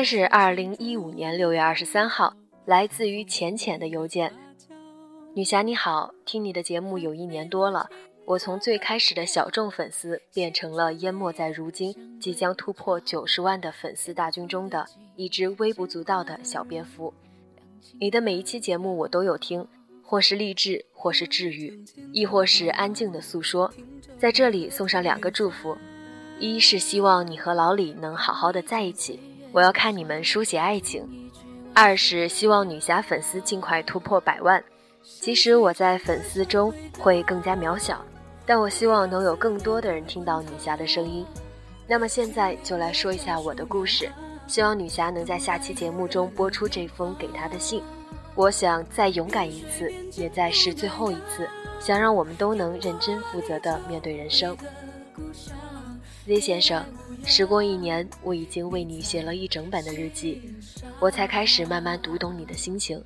天是二零一五年六月二十三号，来自于浅浅的邮件。女侠你好，听你的节目有一年多了，我从最开始的小众粉丝，变成了淹没在如今即将突破九十万的粉丝大军中的一只微不足道的小蝙蝠。你的每一期节目我都有听。或是励志，或是治愈，亦或是安静的诉说，在这里送上两个祝福：一是希望你和老李能好好的在一起，我要看你们书写爱情；二是希望女侠粉丝尽快突破百万。即使我在粉丝中会更加渺小，但我希望能有更多的人听到女侠的声音。那么现在就来说一下我的故事，希望女侠能在下期节目中播出这封给她的信。我想再勇敢一次，也再是最后一次。想让我们都能认真负责地面对人生。Z 先生，时过一年，我已经为你写了一整本的日记，我才开始慢慢读懂你的心情。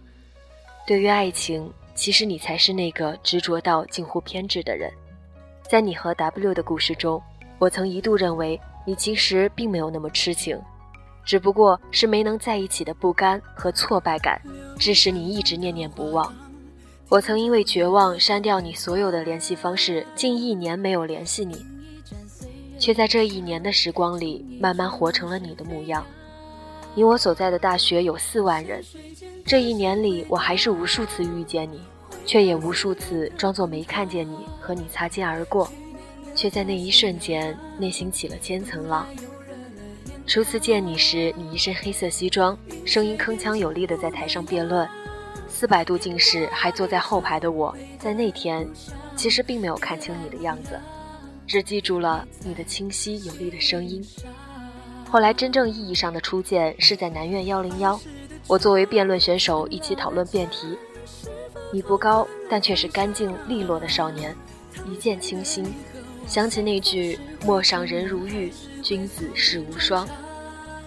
对于爱情，其实你才是那个执着到近乎偏执的人。在你和 W 的故事中，我曾一度认为你其实并没有那么痴情。只不过是没能在一起的不甘和挫败感，致使你一直念念不忘。我曾因为绝望删掉你所有的联系方式，近一年没有联系你，却在这一年的时光里，慢慢活成了你的模样。你我所在的大学有四万人，这一年里，我还是无数次遇见你，却也无数次装作没看见你，和你擦肩而过，却在那一瞬间，内心起了千层浪。初次见你时，你一身黑色西装，声音铿锵有力的在台上辩论。四百度近视还坐在后排的我，在那天其实并没有看清你的样子，只记住了你的清晰有力的声音。后来真正意义上的初见是在南苑幺零幺，我作为辩论选手一起讨论辩题。你不高，但却是干净利落的少年，一见倾心。想起那句“陌上人如玉，君子世无双”，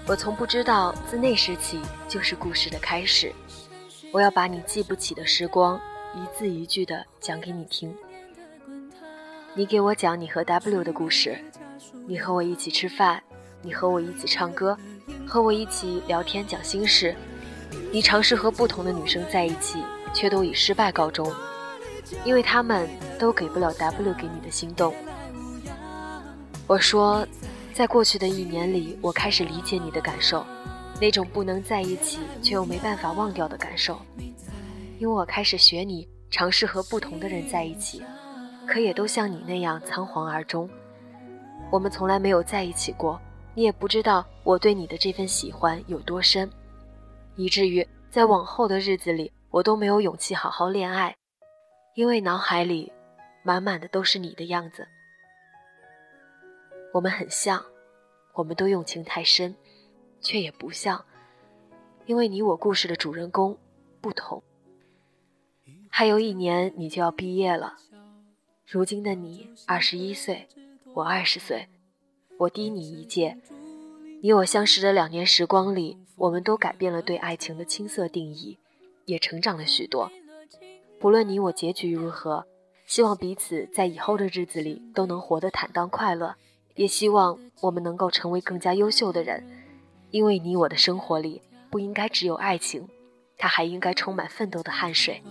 我从不知道，自那时起就是故事的开始。我要把你记不起的时光，一字一句的讲给你听。你给我讲你和 W 的故事，你和我一起吃饭，你和我一起唱歌，和我一起聊天讲心事。你尝试和不同的女生在一起，却都以失败告终，因为他们都给不了 W 给你的心动。我说，在过去的一年里，我开始理解你的感受，那种不能在一起却又没办法忘掉的感受。因为我开始学你，尝试和不同的人在一起，可也都像你那样仓皇而终。我们从来没有在一起过，你也不知道我对你的这份喜欢有多深，以至于在往后的日子里，我都没有勇气好好恋爱，因为脑海里满满的都是你的样子。我们很像，我们都用情太深，却也不像，因为你我故事的主人公不同。还有一年你就要毕业了，如今的你二十一岁，我二十岁，我低你一届。你我相识的两年时光里，我们都改变了对爱情的青涩定义，也成长了许多。不论你我结局如何，希望彼此在以后的日子里都能活得坦荡快乐。也希望我们能够成为更加优秀的人，因为你我的生活里不应该只有爱情，它还应该充满奋斗的汗水。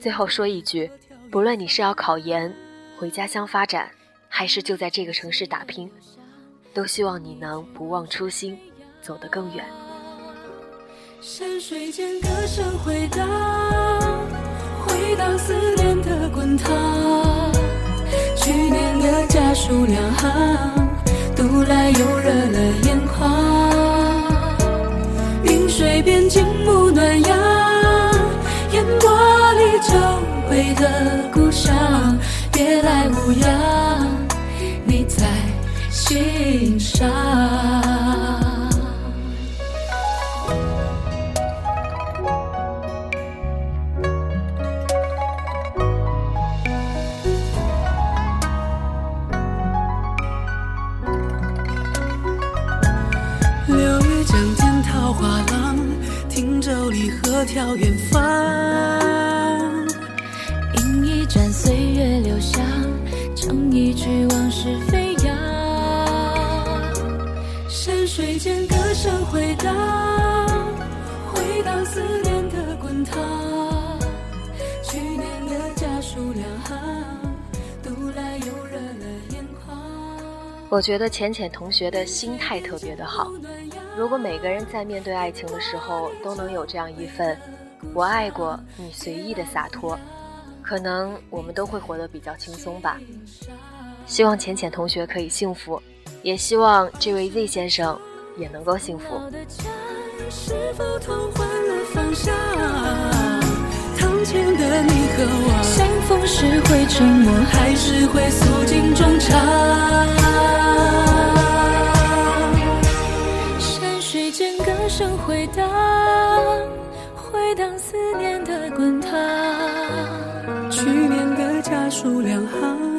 最后说一句，不论你是要考研、回家乡发展，还是就在这个城市打拼，都希望你能不忘初心，走得更远。山水间歌声回荡，回荡思念的滚烫。去年的家书两行，读来又热了眼眶。云水边静沐暖阳，美的故乡别来无恙。你在心上流于江天桃花浪听舟离合眺远方岁月留香，唱一曲往事飞扬。山水间歌声回荡，回荡思念的滚烫。去年的家书两行，读来又热了眼眶。我觉得浅浅同学的心态特别的好。如果每个人在面对爱情的时候都能有这样一份“我爱过你”随意的洒脱，可能我们都会活得比较轻松吧。希望浅浅同学可以幸福，也希望这位 Z 先生也能够幸福。相逢时会沉默，还是会诉尽衷肠？数两行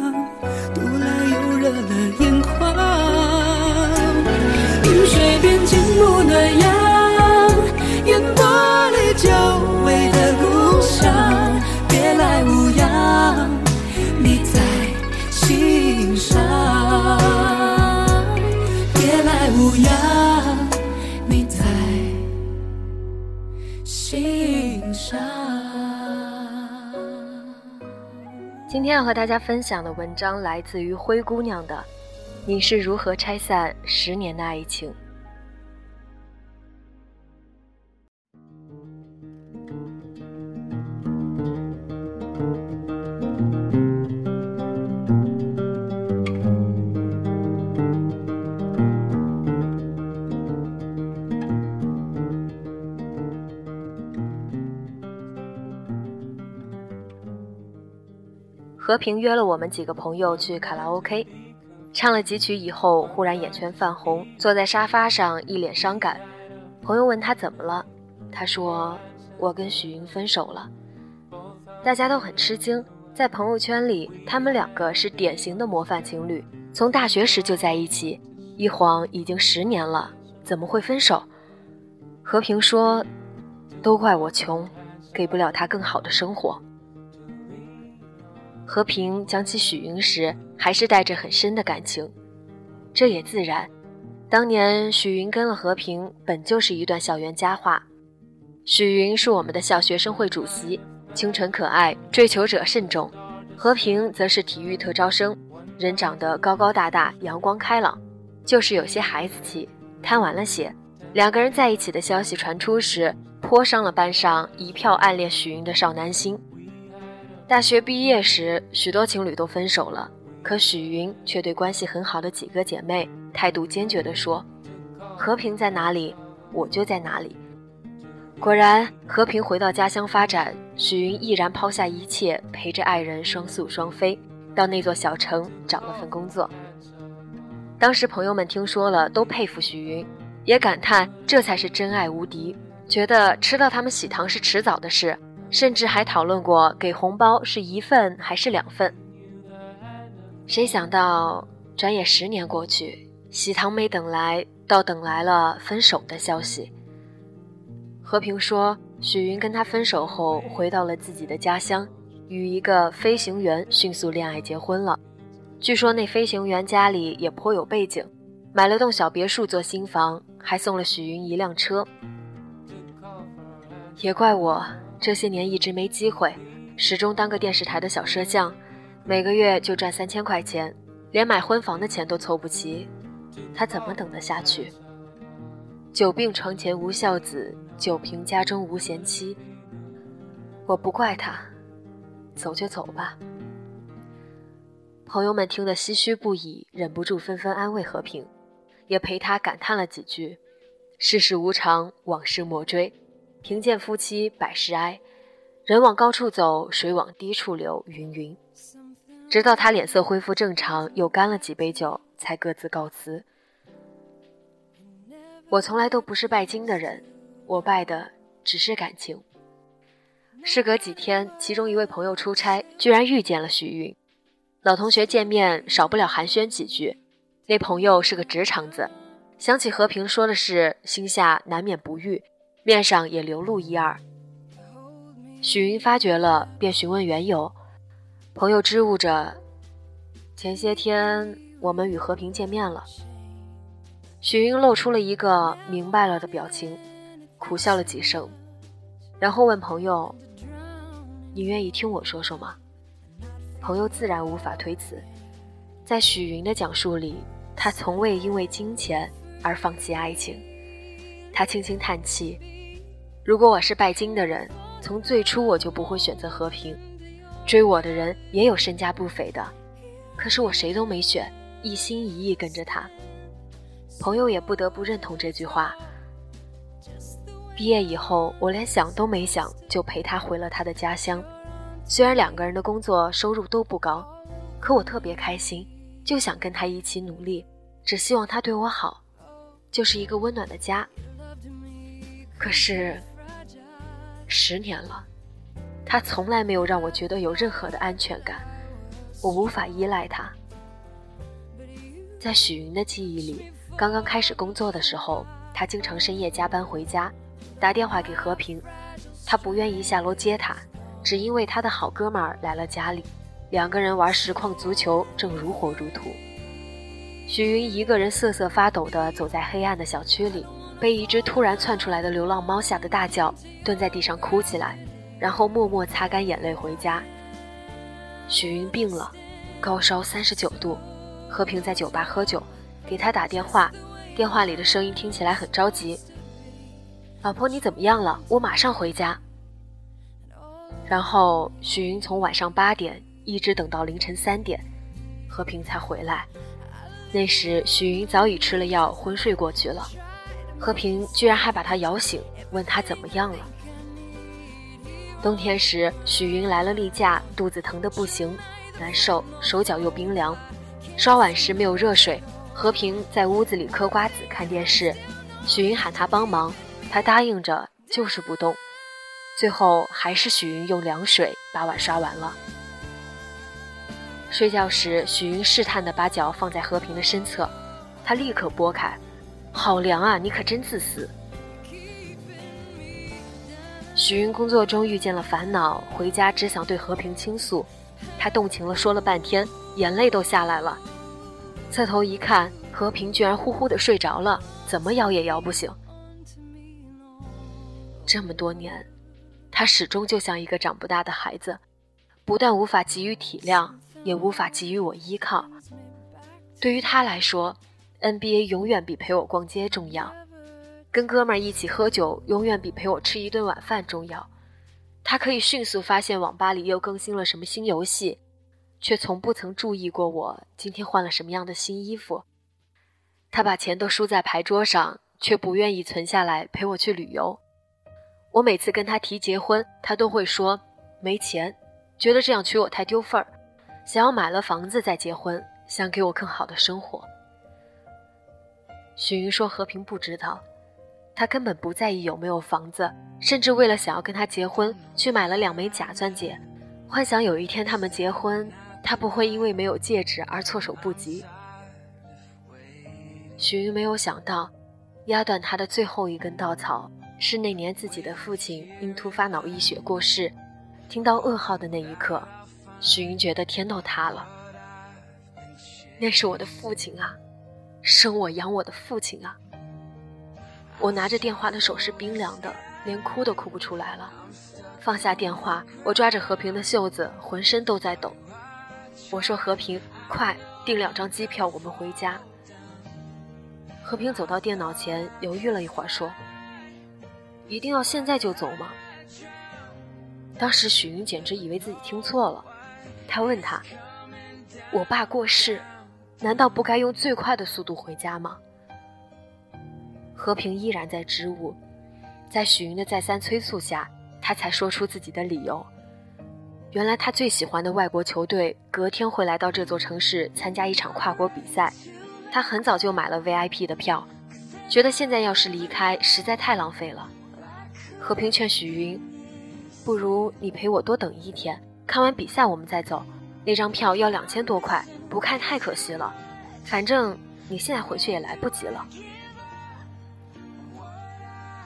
要和大家分享的文章来自于灰姑娘的，你是如何拆散十年的爱情？和平约了我们几个朋友去卡拉 OK，唱了几曲以后，忽然眼圈泛红，坐在沙发上一脸伤感。朋友问他怎么了，他说：“我跟许云分手了。”大家都很吃惊，在朋友圈里，他们两个是典型的模范情侣，从大学时就在一起，一晃已经十年了，怎么会分手？和平说：“都怪我穷，给不了他更好的生活。”和平讲起许云时，还是带着很深的感情，这也自然。当年许云跟了和平，本就是一段校园佳话。许云是我们的校学生会主席，清纯可爱，追求者甚众；和平则是体育特招生，人长得高高大大，阳光开朗，就是有些孩子气，贪玩了些。两个人在一起的消息传出时，颇伤了班上一票暗恋许云的少男心。大学毕业时，许多情侣都分手了，可许云却对关系很好的几个姐妹态度坚决地说：“和平在哪里，我就在哪里。”果然，和平回到家乡发展，许云毅然抛下一切，陪着爱人双宿双飞，到那座小城找了份工作。当时朋友们听说了，都佩服许云，也感叹这才是真爱无敌，觉得吃到他们喜糖是迟早的事。甚至还讨论过给红包是一份还是两份。谁想到，转眼十年过去，喜糖没等来，倒等来了分手的消息。和平说，许云跟他分手后，回到了自己的家乡，与一个飞行员迅速恋爱结婚了。据说那飞行员家里也颇有背景，买了栋小别墅做新房，还送了许云一辆车。也怪我。这些年一直没机会，始终当个电视台的小摄像，每个月就赚三千块钱，连买婚房的钱都凑不齐，他怎么等得下去？久病床前无孝子，久贫家中无贤妻。我不怪他，走就走吧。朋友们听得唏嘘不已，忍不住纷纷安慰和平，也陪他感叹了几句：“世事无常，往事莫追。贫贱夫妻百事哀，人往高处走，水往低处流。”云云。直到他脸色恢复正常，又干了几杯酒，才各自告辞。我从来都不是拜金的人，我拜的只是感情。事隔几天，其中一位朋友出差，居然遇见了许云。老同学见面，少不了寒暄几句。那朋友是个直肠子，想起和平说的是，心下难免不悦，面上也流露一二。许云发觉了，便询问缘由。朋友支吾着：“前些天我们与和平见面了。”许云露出了一个明白了的表情，苦笑了几声，然后问朋友：“你愿意听我说说吗？”朋友自然无法推辞。在许云的讲述里，他从未因为金钱而放弃爱情。他轻轻叹气：“如果我是拜金的人，从最初我就不会选择和平。追我的人也有身价不菲的，可是我谁都没选，一心一意跟着他。”朋友也不得不认同这句话。毕业以后，我连想都没想就陪他回了他的家乡。虽然两个人的工作收入都不高，可我特别开心，就想跟他一起努力，只希望他对我好，就是一个温暖的家。可是，十年了，他从来没有让我觉得有任何的安全感，我无法依赖他。在许云的记忆里。刚刚开始工作的时候，他经常深夜加班回家，打电话给和平，他不愿意下楼接他，只因为他的好哥们儿来了家里，两个人玩实况足球，正如火如荼。许云一个人瑟瑟发抖地走在黑暗的小区里，被一只突然窜出来的流浪猫吓得大叫，蹲在地上哭起来，然后默默擦干眼泪回家。许云病了，高烧三十九度，和平在酒吧喝酒。给他打电话，电话里的声音听起来很着急。老婆，你怎么样了？我马上回家。然后许云从晚上八点一直等到凌晨三点，和平才回来。那时许云早已吃了药，昏睡过去了。和平居然还把他摇醒，问他怎么样了。冬天时，许云来了例假，肚子疼得不行，难受，手脚又冰凉。刷碗时没有热水。和平在屋子里嗑瓜子看电视，许云喊他帮忙，他答应着，就是不动。最后还是许云用凉水把碗刷完了。睡觉时，许云试探地把脚放在和平的身侧，他立刻拨开，好凉啊！你可真自私。许云工作中遇见了烦恼，回家只想对和平倾诉，他动情了说了半天，眼泪都下来了。侧头一看，和平居然呼呼的睡着了，怎么摇也摇不醒。这么多年，他始终就像一个长不大的孩子，不但无法给予体谅，也无法给予我依靠。对于他来说，NBA 永远比陪我逛街重要，跟哥们儿一起喝酒永远比陪我吃一顿晚饭重要。他可以迅速发现网吧里又更新了什么新游戏。却从不曾注意过我今天换了什么样的新衣服。他把钱都输在牌桌上，却不愿意存下来陪我去旅游。我每次跟他提结婚，他都会说没钱，觉得这样娶我太丢份儿，想要买了房子再结婚，想给我更好的生活。许云说和平不知道，他根本不在意有没有房子，甚至为了想要跟他结婚，去买了两枚假钻戒，幻想有一天他们结婚。他不会因为没有戒指而措手不及。许云没有想到，压断他的最后一根稻草是那年自己的父亲因突发脑溢血过世。听到噩耗的那一刻，许云觉得天都塌了。那是我的父亲啊，生我养我的父亲啊！我拿着电话的手是冰凉的，连哭都哭不出来了。放下电话，我抓着和平的袖子，浑身都在抖。我说：“和平，快订两张机票，我们回家。”和平走到电脑前，犹豫了一会儿，说：“一定要现在就走吗？”当时许云简直以为自己听错了，他问他：“我爸过世，难道不该用最快的速度回家吗？”和平依然在支吾，在许云的再三催促下，他才说出自己的理由。原来他最喜欢的外国球队隔天会来到这座城市参加一场跨国比赛。他很早就买了 VIP 的票，觉得现在要是离开实在太浪费了。和平劝许云，不如你陪我多等一天，看完比赛我们再走。那张票要两千多块，不看太可惜了。反正你现在回去也来不及了。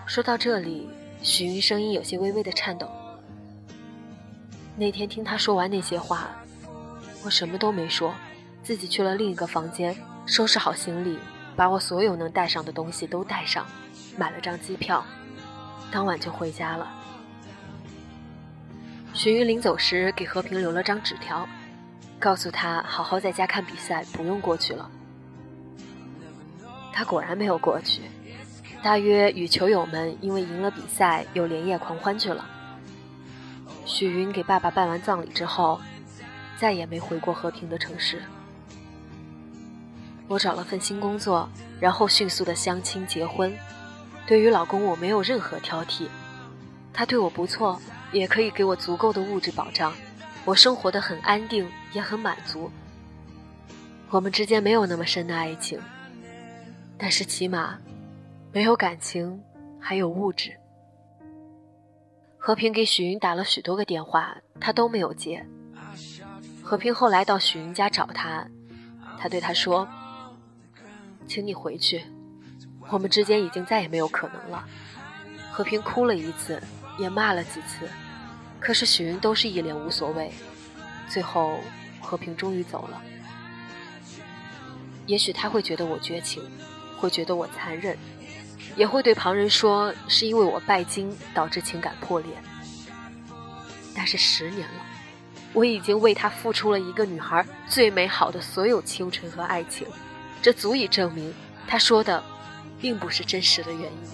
说到这里，许云声音有些微微的颤抖。那天听他说完那些话，我什么都没说，自己去了另一个房间。收拾好行李，把我所有能带上的东西都带上，买了张机票，当晚就回家了。许云临走时给和平留了张纸条，告诉他好好在家看比赛，不用过去了。他果然没有过去，大约与球友们因为赢了比赛又连夜狂欢去了。许云给爸爸办完葬礼之后，再也没回过和平的城市。我找了份新工作，然后迅速的相亲结婚。对于老公，我没有任何挑剔，他对我不错，也可以给我足够的物质保障，我生活的很安定，也很满足。我们之间没有那么深的爱情，但是起码没有感情，还有物质。和平给许云打了许多个电话，他都没有接。和平后来到许云家找他，他对他说。请你回去，我们之间已经再也没有可能了。和平哭了一次，也骂了几次，可是许云都是一脸无所谓。最后，和平终于走了。也许他会觉得我绝情，会觉得我残忍，也会对旁人说是因为我拜金导致情感破裂。但是十年了，我已经为他付出了一个女孩最美好的所有青春和爱情。这足以证明，他说的，并不是真实的原因。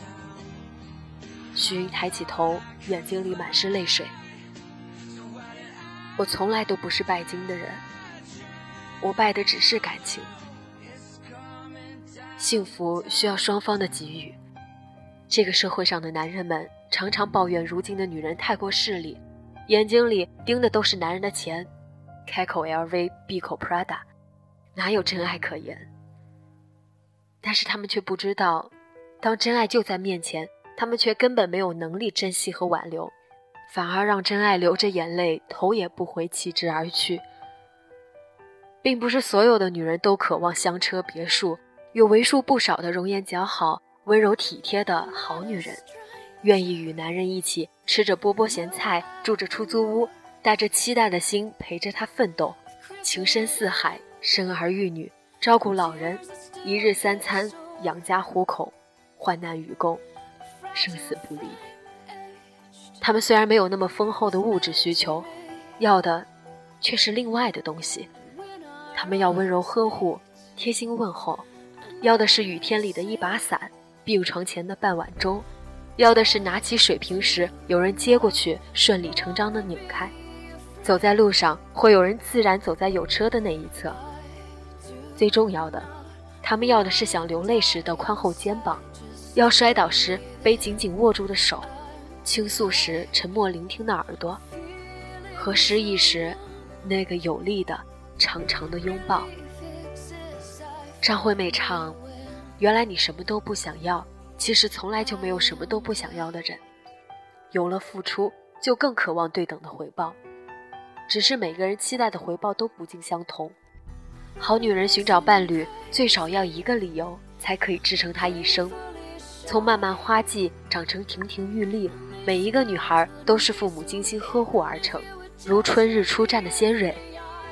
徐云抬起头，眼睛里满是泪水。我从来都不是拜金的人，我拜的只是感情。幸福需要双方的给予。这个社会上的男人们常常抱怨，如今的女人太过势利，眼睛里盯的都是男人的钱，开口 LV，闭口 Prada，哪有真爱可言？但是他们却不知道，当真爱就在面前，他们却根本没有能力珍惜和挽留，反而让真爱流着眼泪，头也不回弃之而去。并不是所有的女人都渴望香车别墅，有为数不少的容颜姣好、温柔体贴的好女人，愿意与男人一起吃着波波咸菜，住着出租屋，带着期待的心陪着他奋斗，情深似海，生儿育女，照顾老人。一日三餐，养家糊口，患难与共，生死不离。他们虽然没有那么丰厚的物质需求，要的却是另外的东西。他们要温柔呵护，贴心问候，要的是雨天里的一把伞，病床前的半碗粥，要的是拿起水瓶时有人接过去，顺理成章的拧开。走在路上，会有人自然走在有车的那一侧。最重要的。他们要的是想流泪时的宽厚肩膀，要摔倒时被紧紧握住的手，倾诉时沉默聆听的耳朵，和失意时那个有力的长长的拥抱。张惠妹唱：“原来你什么都不想要，其实从来就没有什么都不想要的人。有了付出，就更渴望对等的回报，只是每个人期待的回报都不尽相同。”好女人寻找伴侣，最少要一个理由，才可以支撑她一生。从漫漫花季长成亭亭玉立，每一个女孩都是父母精心呵护而成，如春日初绽的鲜蕊。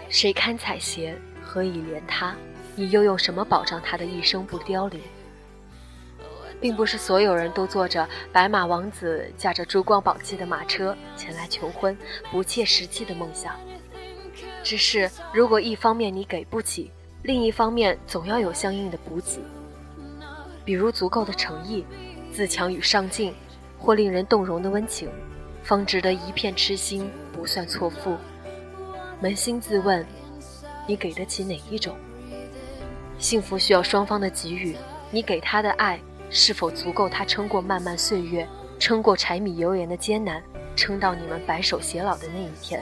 谁堪采撷？何以怜她？你又用什么保障她的一生不凋零？并不是所有人都坐着白马王子驾着珠光宝气的马车前来求婚，不切实际的梦想。只是，如果一方面你给不起，另一方面总要有相应的补给。比如足够的诚意、自强与上进，或令人动容的温情，方值得一片痴心，不算错付。扪心自问，你给得起哪一种？幸福需要双方的给予，你给他的爱是否足够他撑过漫漫岁月，撑过柴米油盐的艰难，撑到你们白首偕老的那一天？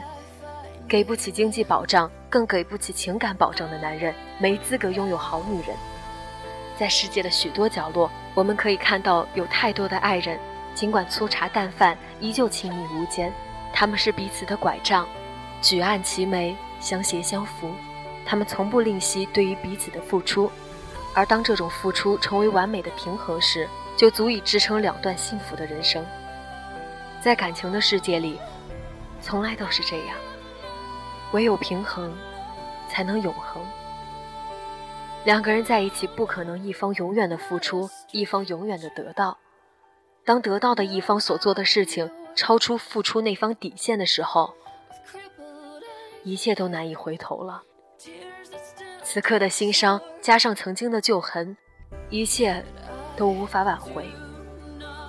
给不起经济保障，更给不起情感保障的男人，没资格拥有好女人。在世界的许多角落，我们可以看到有太多的爱人，尽管粗茶淡饭，依旧亲密无间。他们是彼此的拐杖，举案齐眉，相携相扶。他们从不吝惜对于彼此的付出，而当这种付出成为完美的平衡时，就足以支撑两段幸福的人生。在感情的世界里，从来都是这样，唯有平衡，才能永恒。两个人在一起，不可能一方永远的付出，一方永远的得到。当得到的一方所做的事情超出付出那方底线的时候，一切都难以回头了。此刻的心伤加上曾经的旧痕，一切都无法挽回。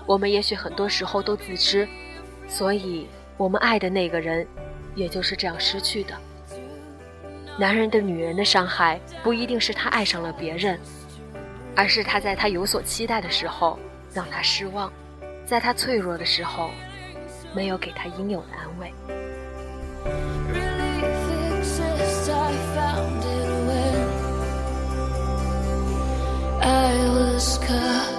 我们也许很多时候都自知，所以我们爱的那个人，也就是这样失去的。男人对女人的伤害，不一定是他爱上了别人，而是他在他有所期待的时候让他失望，在他脆弱的时候，没有给他应有的安慰。I was cut